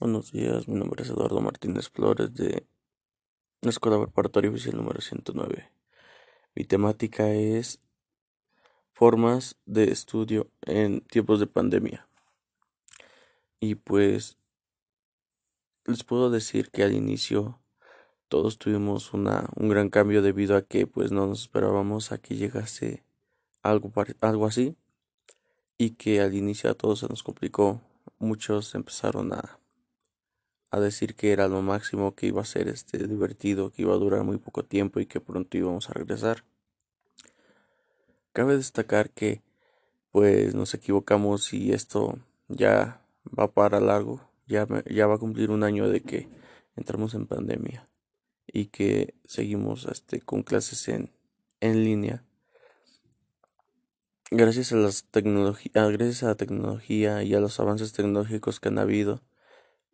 Buenos días, mi nombre es Eduardo Martínez Flores de la Escuela Preparatoria Oficial número 109. Mi temática es formas de estudio en tiempos de pandemia. Y pues les puedo decir que al inicio todos tuvimos una, un gran cambio debido a que pues no nos esperábamos a que llegase algo, algo así y que al inicio a todos se nos complicó. Muchos empezaron a a decir que era lo máximo, que iba a ser este divertido, que iba a durar muy poco tiempo y que pronto íbamos a regresar. Cabe destacar que pues nos equivocamos y esto ya va para largo, ya, ya va a cumplir un año de que entramos en pandemia y que seguimos este, con clases en, en línea. Gracias a, las gracias a la tecnología y a los avances tecnológicos que han habido,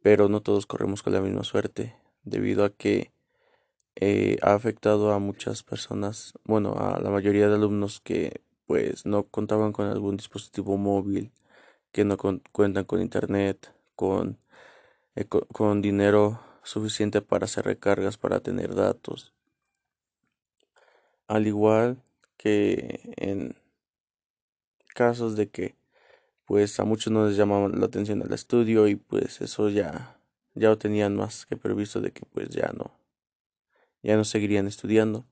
pero no todos corremos con la misma suerte, debido a que eh, ha afectado a muchas personas, bueno, a la mayoría de alumnos que pues no contaban con algún dispositivo móvil, que no cuentan con internet, con, eh, con dinero suficiente para hacer recargas, para tener datos. Al igual que en casos de que pues a muchos no les llamaba la atención el estudio y pues eso ya ya lo tenían más que previsto de que pues ya no ya no seguirían estudiando.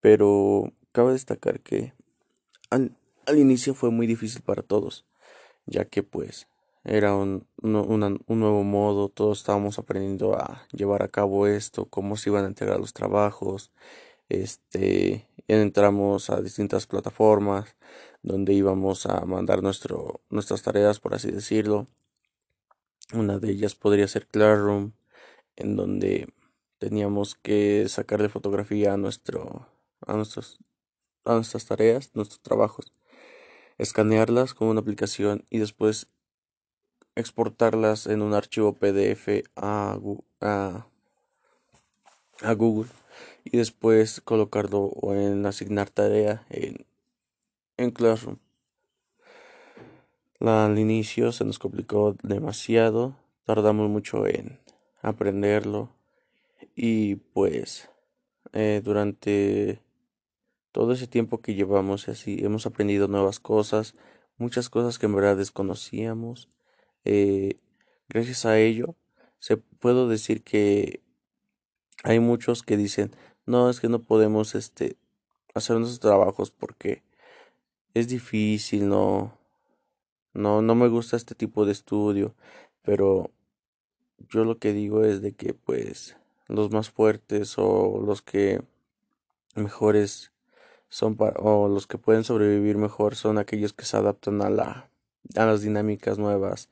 Pero cabe destacar que al, al inicio fue muy difícil para todos ya que pues era un, un, nuevo modo, todos estábamos aprendiendo a llevar a cabo esto, cómo se iban a entregar los trabajos, este, entramos a distintas plataformas, donde íbamos a mandar nuestro, nuestras tareas, por así decirlo. Una de ellas podría ser Classroom, en donde teníamos que sacarle fotografía a, nuestro, a, a nuestras tareas, nuestros trabajos, escanearlas con una aplicación y después exportarlas en un archivo PDF a, a, a Google y después colocarlo en asignar tarea en en Classroom. al inicio se nos complicó demasiado, tardamos mucho en aprenderlo y pues eh, durante todo ese tiempo que llevamos así hemos aprendido nuevas cosas, muchas cosas que en verdad desconocíamos. Eh, gracias a ello, se puedo decir que hay muchos que dicen no es que no podemos este hacer nuestros trabajos porque es difícil, no, no, no me gusta este tipo de estudio, pero yo lo que digo es de que pues los más fuertes o los que mejores son o los que pueden sobrevivir mejor son aquellos que se adaptan a la a las dinámicas nuevas,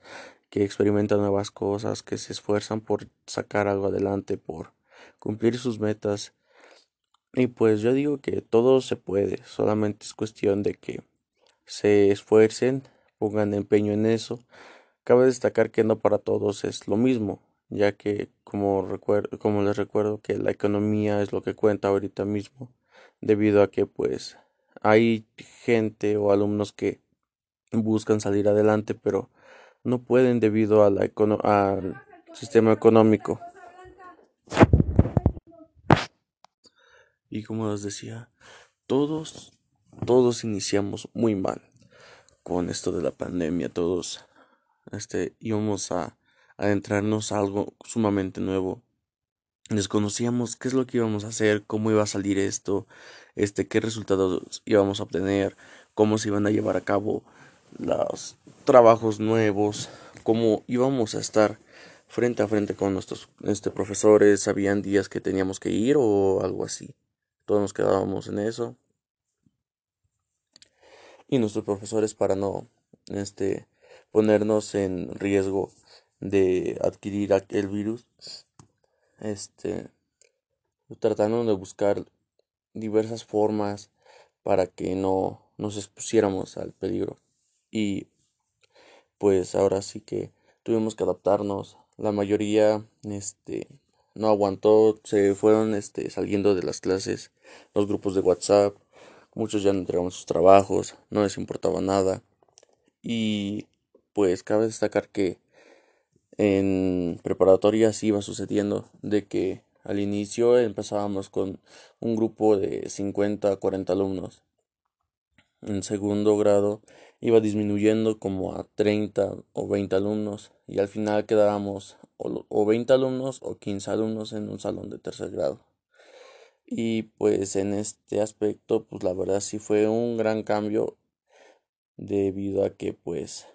que experimentan nuevas cosas, que se esfuerzan por sacar algo adelante, por cumplir sus metas. Y pues yo digo que todo se puede, solamente es cuestión de que se esfuercen, pongan empeño en eso. Cabe destacar que no para todos es lo mismo, ya que como, como les recuerdo que la economía es lo que cuenta ahorita mismo, debido a que pues hay gente o alumnos que buscan salir adelante, pero no pueden debido a la al sistema económico. Y como les decía, todos todos iniciamos muy mal con esto de la pandemia, todos este, íbamos a adentrarnos a algo sumamente nuevo. Desconocíamos qué es lo que íbamos a hacer, cómo iba a salir esto, este, qué resultados íbamos a obtener, cómo se iban a llevar a cabo los trabajos nuevos, cómo íbamos a estar frente a frente con nuestros este, profesores, habían días que teníamos que ir o algo así. Todos nos quedábamos en eso y nuestros profesores para no este, ponernos en riesgo de adquirir aquel virus. Este, tratando de buscar diversas formas para que no nos expusiéramos al peligro. Y pues ahora sí que tuvimos que adaptarnos. La mayoría este no aguantó, se fueron este saliendo de las clases, los grupos de WhatsApp, Muchos ya no entregaban sus trabajos, no les importaba nada. Y pues cabe destacar que En preparatoria sí iba sucediendo de que al inicio empezábamos con un grupo de 50 a 40 alumnos. En segundo grado iba disminuyendo como a 30 o 20 alumnos y al final quedábamos o, 20 alumnos o 15 alumnos en un salón de tercer grado. Y pues en este aspecto, pues la verdad sí fue un gran cambio debido a que pues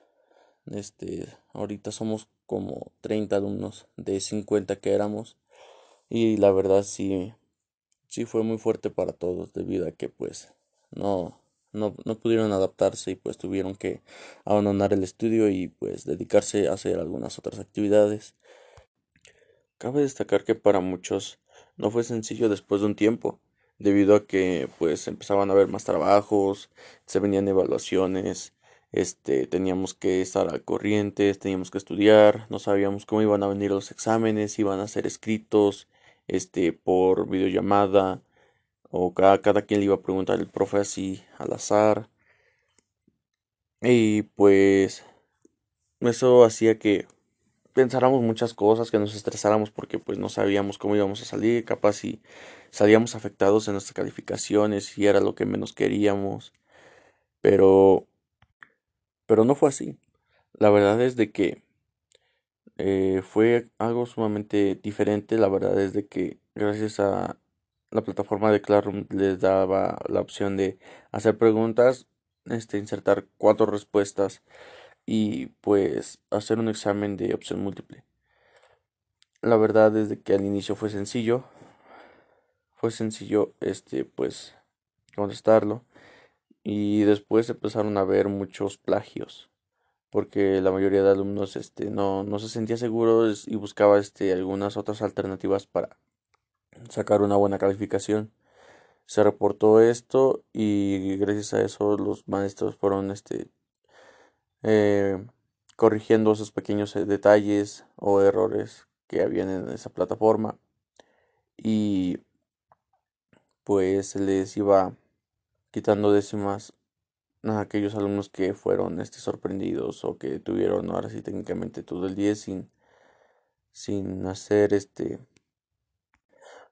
este ahorita somos como 30 alumnos de 50 que éramos y la verdad sí sí fue muy fuerte para todos debido a que pues no no, no pudieron adaptarse y pues tuvieron que abandonar el estudio y pues dedicarse a hacer algunas otras actividades. Cabe destacar que para muchos no fue sencillo después de un tiempo, debido a que pues empezaban a haber más trabajos, se venían evaluaciones, este teníamos que estar al corriente, teníamos que estudiar, no sabíamos cómo iban a venir los exámenes, iban a ser escritos, este por videollamada, o cada, cada quien le iba a preguntar el profe así al azar. Y pues eso hacía que pensáramos muchas cosas, que nos estresáramos porque pues no sabíamos cómo íbamos a salir, capaz si salíamos afectados en nuestras calificaciones y era lo que menos queríamos. Pero pero no fue así. La verdad es de que eh, fue algo sumamente diferente. La verdad es de que gracias a la plataforma de Classroom les daba la opción de hacer preguntas, este, insertar cuatro respuestas y pues hacer un examen de opción múltiple. La verdad es de que al inicio fue sencillo, fue sencillo este pues contestarlo y después empezaron a ver muchos plagios porque la mayoría de alumnos este no, no se sentía seguros y buscaba este algunas otras alternativas para sacar una buena calificación. Se reportó esto y gracias a eso los maestros fueron este, eh, corrigiendo esos pequeños eh, detalles o errores que habían en esa plataforma y pues les iba quitando décimas a aquellos alumnos que fueron este, sorprendidos o que tuvieron ahora sí técnicamente todo el día sin, sin hacer este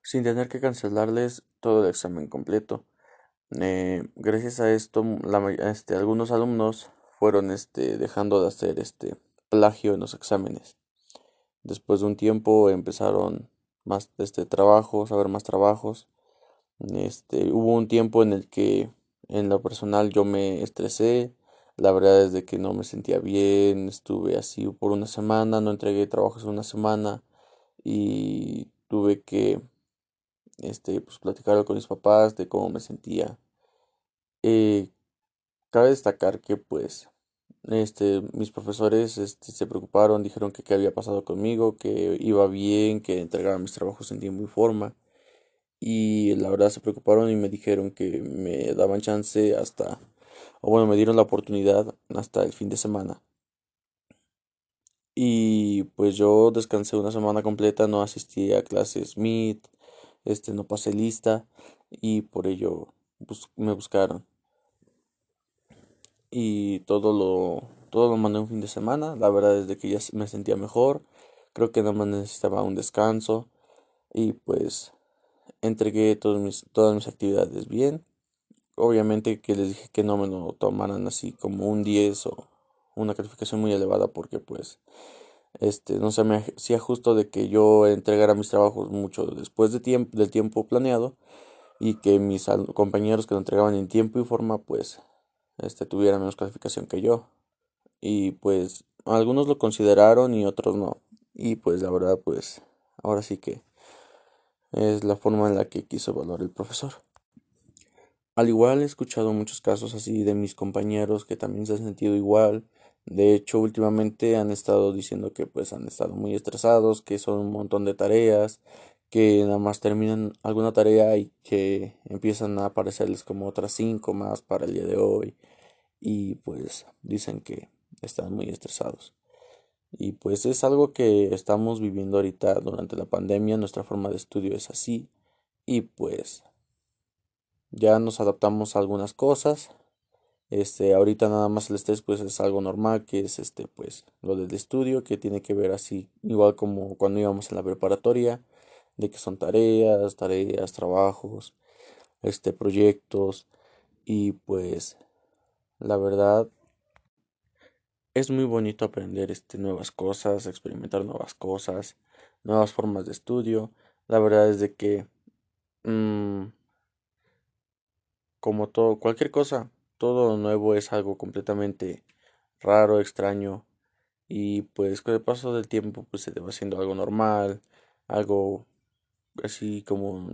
sin tener que cancelarles todo el examen completo. Eh, gracias a esto, la, este, algunos alumnos fueron este, dejando de hacer este plagio en los exámenes. Después de un tiempo empezaron más este trabajos, a ver más trabajos. Este, hubo un tiempo en el que en lo personal yo me estresé. La verdad es que no me sentía bien, estuve así por una semana, no entregué trabajos una semana y tuve que este, pues platicarlo con mis papás de cómo me sentía. Eh, cabe destacar que pues este, mis profesores este, se preocuparon, dijeron que qué había pasado conmigo, que iba bien, que entregaba mis trabajos en tiempo y forma. Y la verdad se preocuparon y me dijeron que me daban chance hasta, o bueno, me dieron la oportunidad hasta el fin de semana. Y pues yo descansé una semana completa, no asistí a clases Meet, este no pasé lista y por ello me buscaron y todo lo todo lo mandé un fin de semana. La verdad es de que ya me sentía mejor. Creo que nada más necesitaba un descanso y pues entregué todas mis todas mis actividades bien. Obviamente que les dije que no me lo tomaran así como un 10 o una calificación muy elevada porque pues este, no se me hacía justo de que yo entregara mis trabajos mucho después de tiempo, del tiempo planeado y que mis compañeros que lo entregaban en tiempo y forma pues este, tuvieran menos calificación que yo. Y pues algunos lo consideraron y otros no. Y pues la verdad pues ahora sí que es la forma en la que quiso evaluar el profesor. Al igual he escuchado muchos casos así de mis compañeros que también se han sentido igual de hecho, últimamente han estado diciendo que pues han estado muy estresados, que son un montón de tareas, que nada más terminan alguna tarea y que empiezan a aparecerles como otras cinco más para el día de hoy y pues dicen que están muy estresados. Y pues es algo que estamos viviendo ahorita durante la pandemia, nuestra forma de estudio es así y pues ya nos adaptamos a algunas cosas Este, ahorita nada más el estrés pues es algo normal, que es este pues lo del estudio, que tiene que ver así, igual como cuando íbamos en la preparatoria, de que son tareas, tareas, trabajos, este proyectos y pues la verdad es muy bonito aprender este nuevas cosas, experimentar nuevas cosas, nuevas formas de estudio. La verdad es de que mm, como todo, cualquier cosa, todo nuevo es algo completamente raro, extraño y pues con el paso del tiempo pues se te va haciendo algo normal, algo así como,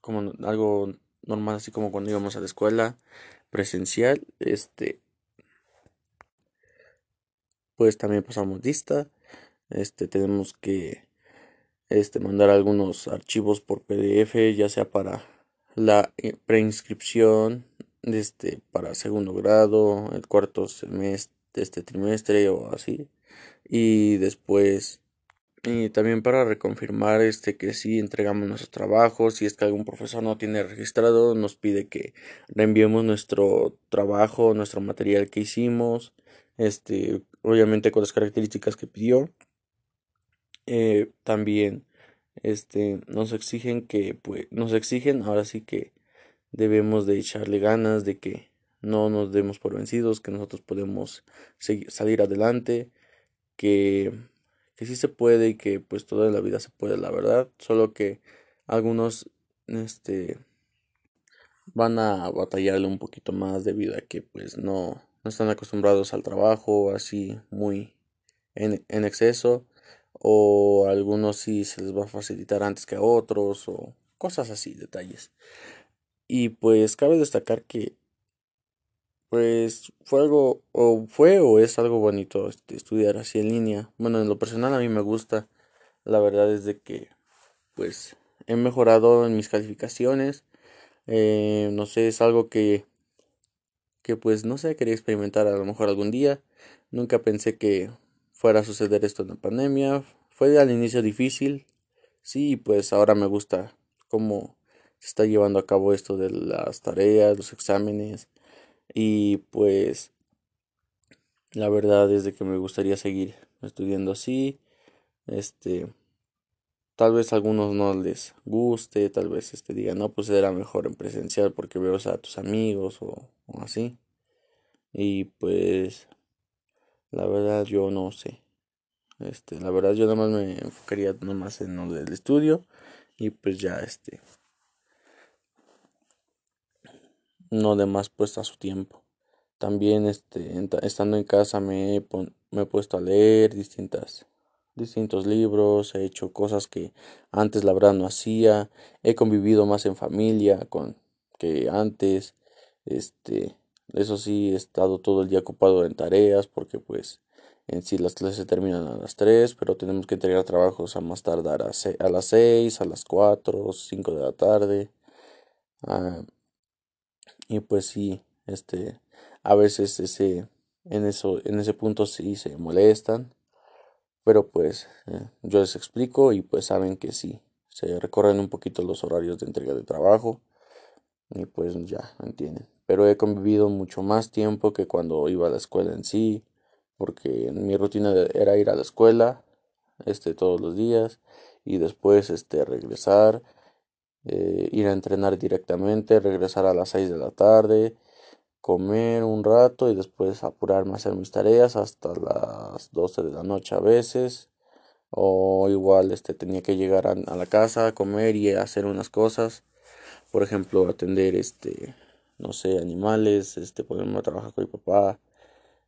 como algo normal, así como cuando íbamos a la escuela presencial, este, pues también pasamos lista, este, tenemos que, este, mandar algunos archivos por PDF, ya sea para la eh, preinscripción, este, para segundo grado, el cuarto semestre, este trimestre o así, y después y también para reconfirmar este que sí entregamos nuestros trabajos, si es que algún profesor no tiene registrado, nos pide que reenviemos nuestro trabajo, nuestro material que hicimos, este, obviamente con las características que pidió. Eh, también este nos exigen que pues nos exigen ahora sí que debemos de echarle ganas de que no nos demos por vencidos que nosotros podemos seguir, salir adelante que que sí se puede y que pues toda la vida se puede, la verdad, solo que algunos este van a batallarle un poquito más debido a que pues no, no están acostumbrados al trabajo así muy en, en exceso o algunos sí se les va a facilitar antes que a otros o cosas así, detalles. Y pues cabe destacar que pues fue algo, o fue o es algo bonito este, estudiar así en línea. Bueno, en lo personal a mí me gusta. La verdad es de que, pues, he mejorado en mis calificaciones. Eh, no sé, es algo que, que pues, no sé, quería experimentar a lo mejor algún día. Nunca pensé que fuera a suceder esto en la pandemia. Fue al inicio difícil. Sí, pues ahora me gusta cómo se está llevando a cabo esto de las tareas, los exámenes y pues la verdad es de que me gustaría seguir estudiando así. Este, tal vez a algunos no les guste, tal vez este digan, no, pues era mejor en presencial porque veo a tus amigos o, o así. Y pues la verdad yo no sé. Este, la verdad yo nada más me enfocaría más en lo del estudio y pues ya este no de más puesta a su tiempo. También este, estando en casa me he, me he puesto a leer distintas, distintos libros, he hecho cosas que antes la verdad no hacía, he convivido más en familia con que antes, este, eso sí, he estado todo el día ocupado en tareas porque pues en sí las clases terminan a las 3, pero tenemos que entregar trabajos a más tardar a, a las 6, a las 4, 5 de la tarde. Ah, y pues sí, este, a veces ese, en eso, en ese punto sí se molestan, pero pues eh, yo les explico y pues saben que sí, se recorren un poquito los horarios de entrega de trabajo y pues ya entienden. Pero he convivido mucho más tiempo que cuando iba a la escuela en sí, porque mi rutina era ir a la escuela, este, todos los días y después, este, regresar eh, ir a entrenar directamente, regresar a las 6 de la tarde, comer un rato y después apurarme a hacer mis tareas hasta las 12 de la noche a veces. O igual este tenía que llegar a, la casa, comer y hacer unas cosas. Por ejemplo, atender este no sé, animales, este ponerme a trabajar con mi papá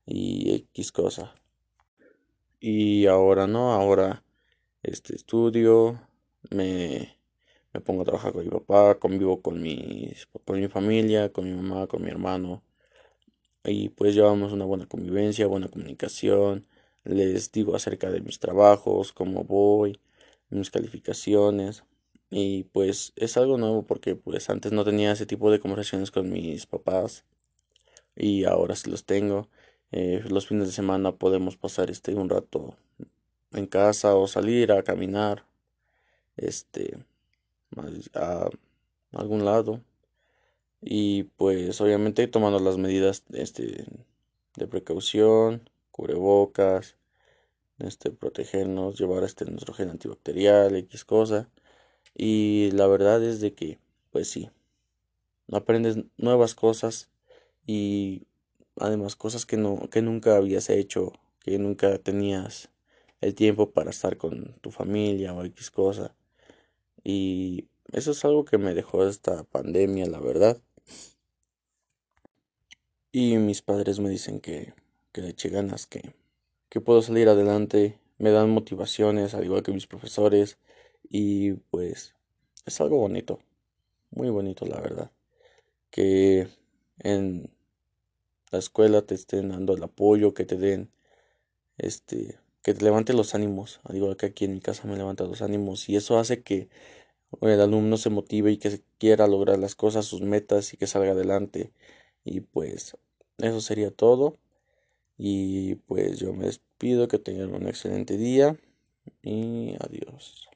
y X cosa. Y ahora no, ahora este estudio, me me pongo a trabajar con mi papá, convivo con, mis, con mi familia, con mi mamá, con mi hermano. Y pues llevamos una buena convivencia, buena comunicación. Les digo acerca de mis trabajos, cómo voy, mis calificaciones. Y pues es algo nuevo porque pues antes no tenía ese tipo de conversaciones con mis papás. Y ahora sí los tengo. Eh, los fines de semana podemos pasar este un rato en casa o salir a caminar. Este a algún lado y pues obviamente tomando las medidas este, de precaución, cubrebocas, este, protegernos, llevar este nuestro gel antibacterial, X cosa. Y la verdad es de que, pues sí, aprendes nuevas cosas y además cosas que no, que nunca habías hecho, que nunca tenías el tiempo para estar con tu familia o X cosa. Y eso es algo que me dejó esta pandemia, la verdad. Y mis padres me dicen que, que le eche ganas, que, que puedo salir adelante, me dan motivaciones, al igual que mis profesores, y pues es algo bonito, muy bonito la verdad, que en la escuela te estén dando el apoyo, que te den, este, que te levante los ánimos, al igual que aquí en mi casa me levanta los ánimos, y eso hace que el alumno se motive y que quiera lograr las cosas, sus metas y que salga adelante. Y pues eso sería todo. Y pues yo me despido, que tengan un excelente día y adiós.